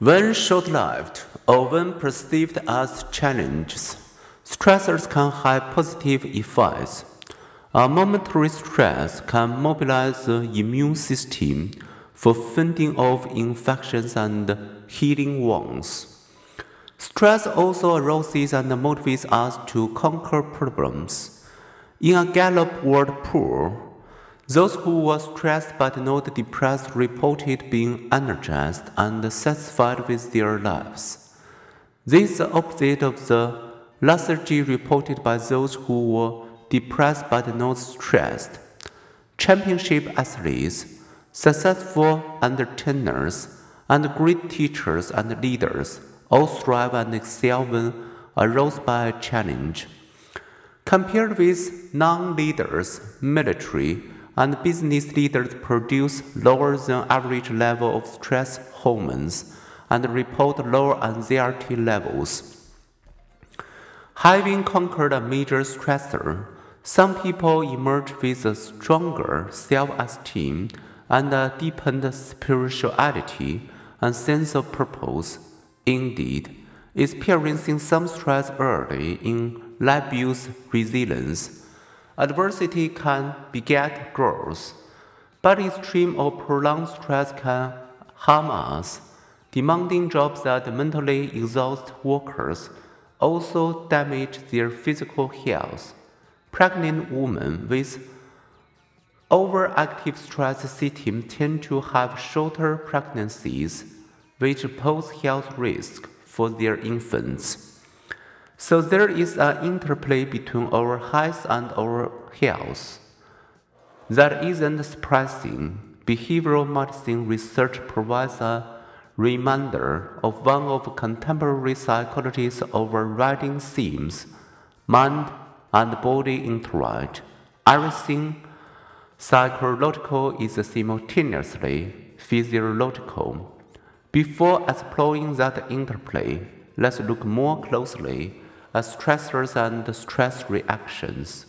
When short lived or when perceived as challenges, stressors can have positive effects. A momentary stress can mobilize the immune system for fending off infections and healing wounds. Stress also arouses and motivates us to conquer problems. In a Gallup World Poll, those who were stressed but not depressed reported being energized and satisfied with their lives. This is the opposite of the lethargy reported by those who were depressed but not stressed. Championship athletes, successful entertainers, and great teachers and leaders all thrive and excel when aroused by a challenge. Compared with non leaders, military, and business leaders produce lower than average level of stress hormones and report lower anxiety levels. Having conquered a major stressor, some people emerge with a stronger self-esteem and a deepened spirituality and sense of purpose. Indeed, experiencing some stress early in life builds resilience Adversity can beget growth, but extreme or prolonged stress can harm us. Demanding jobs that mentally exhaust workers also damage their physical health. Pregnant women with overactive stress system tend to have shorter pregnancies, which pose health risks for their infants. So there is an interplay between our health and our health. That isn't surprising. Behavioral medicine research provides a reminder of one of contemporary psychology's overriding themes mind and body interact. Everything psychological is simultaneously physiological. Before exploring that interplay, let's look more closely stressors and stress reactions.